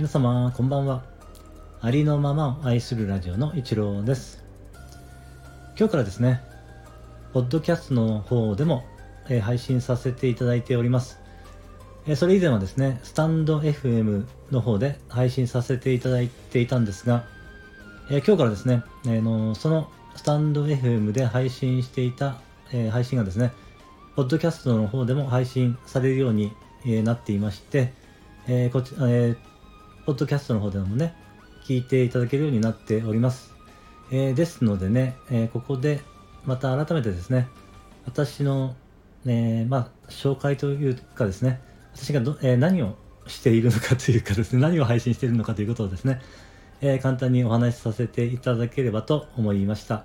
皆様こんばんは。ありのままを愛するラジオの一郎です。今日からですねポッドキャストの方でも、えー配信させていただいております、えーそれ以前はですねスタンド FM の方で配信させていただいていたんですが、えー今日からですね、えのそのスタンド FM で配信していた、え配信がですねポッドキャストの方でも配信されるように、えなっていまして、えこちえーポッドキャストの方でもね、聞いていただけるようになっております。えーですのでね、えーここでまた改めてですね、私の、えーまあ、紹介というかですね、私がど、え何をしているのかというかですね、何を配信しているのかということをですね、え簡単にお話しさせていただければと思いました。よ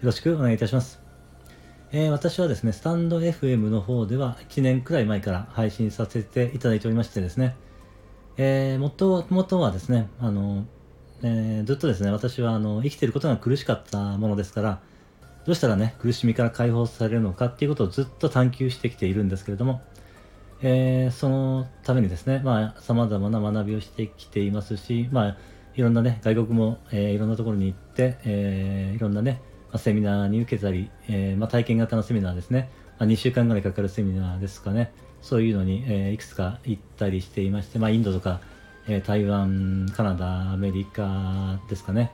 ろしくお願いいたします。え私はですね、スタンド FM の方では1年くらい前から配信させていただいておりましてですね、えー、もともとはですね、あの、えーずっとですね、私はあの生きてることが苦しかったものですから、どうしたらね、苦しみから解放されるのかっていうことをずっと探求してきているんですけれども、えーそのためにですね、まあ、様々な学びをしてきていますし、まあ、いろんなね、外国も、えーいろんなところに行って、えーいろんなね、まセミナーに受けたり、えーま、体験型のセミナーですね、ま、2週間ぐらいかかるセミナーですかね、そういうのに、えいくつか行ったりしていまして、まあ、インドとか、え台湾、カナダ、アメリカですかね、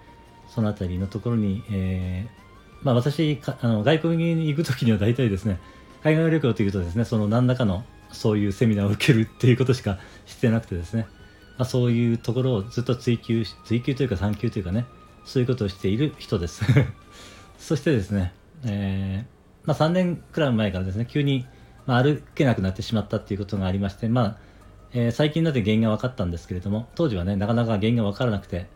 そのあたりのところに、えーまあ、私あの、外国に行くときには大体ですね、海外旅行というとですね、その何らかのそういうセミナーを受けるっていうことしかしてなくてですね、まあ、そういうところをずっと追求、追求というか探求というかね、そういうことをしている人です。そしてですね、えーまあ、3年くらい前からですね、急に、まあ、歩けなくなってしまったっていうことがありまして、まあえー最近になって原因が分かったんですけれども、当時はね、なかなか原因が分からなくて、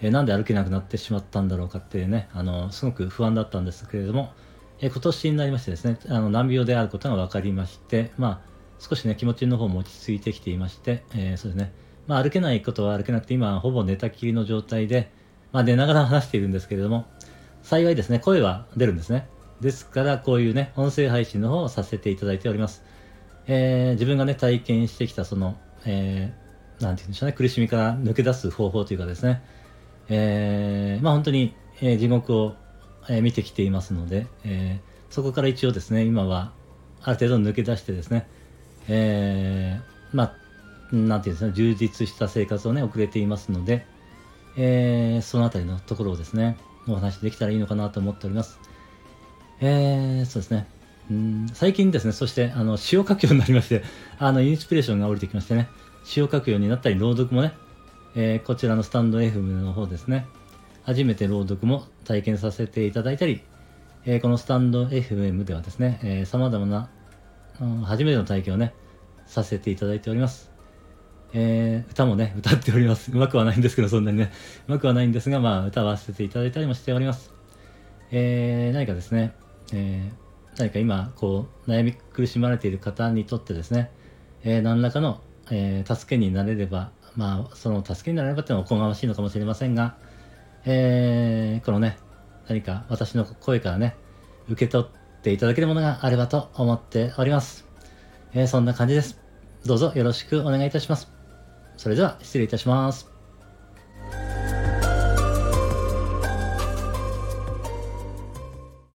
えーなんで歩けなくなってしまったんだろうかっていうね、あのすごく不安だったんですけれども、えー今年になりましてですね、あの難病であることが分かりまして、まあ、少しね、気持ちの方も落ち着いてきていまして、えーそうですね、まあ、歩けないことは歩けなくて、今ほぼ寝たきりの状態で、まあ、寝ながら話しているんですけれども、幸いですね、声は出るんですね。ですから、こういうね、音声配信の方をさせていただいております。えー自分がね、体験してきた、その、えーなんて言うんでしょうね、苦しみから抜け出す方法というかですね、えーまあ本当に、えー地獄を、えー見てきていますので、えーそこから一応ですね、今は、ある程度抜け出してですね、えーまあ、なんていうんですか、充実した生活をね、送れていますので、えーそのあたりのところをですね、お話できたらいいのかなと思っております。えー、そうですね。うん最近ですね、そして、あの、詩を書くようになりまして、あの、インスピレーションが降りてきましてね、詩を書くようになったり、朗読もね、えーこちらのスタンド FM の方ですね、初めて朗読も体験させていただいたり、えーこのスタンド FM ではですね、えー様々な、うん初めての体験をね、させていただいております。えー歌もね、歌っております。うまくはないんですけど、そんなにね、うまくはないんですが、まあ、歌わせていただいたりもしております。えー何かですね、えー何か今、こう、悩み苦しまれている方にとってですね、えー何らかの、えー助けになれれば、まあ、その助けになれればっていうのはおこがましいのかもしれませんが、えーこのね、何か私の声からね、受け取っていただけるものがあればと思っております。えーそんな感じです。どうぞよろしくお願いいたします。それでは失礼いたします。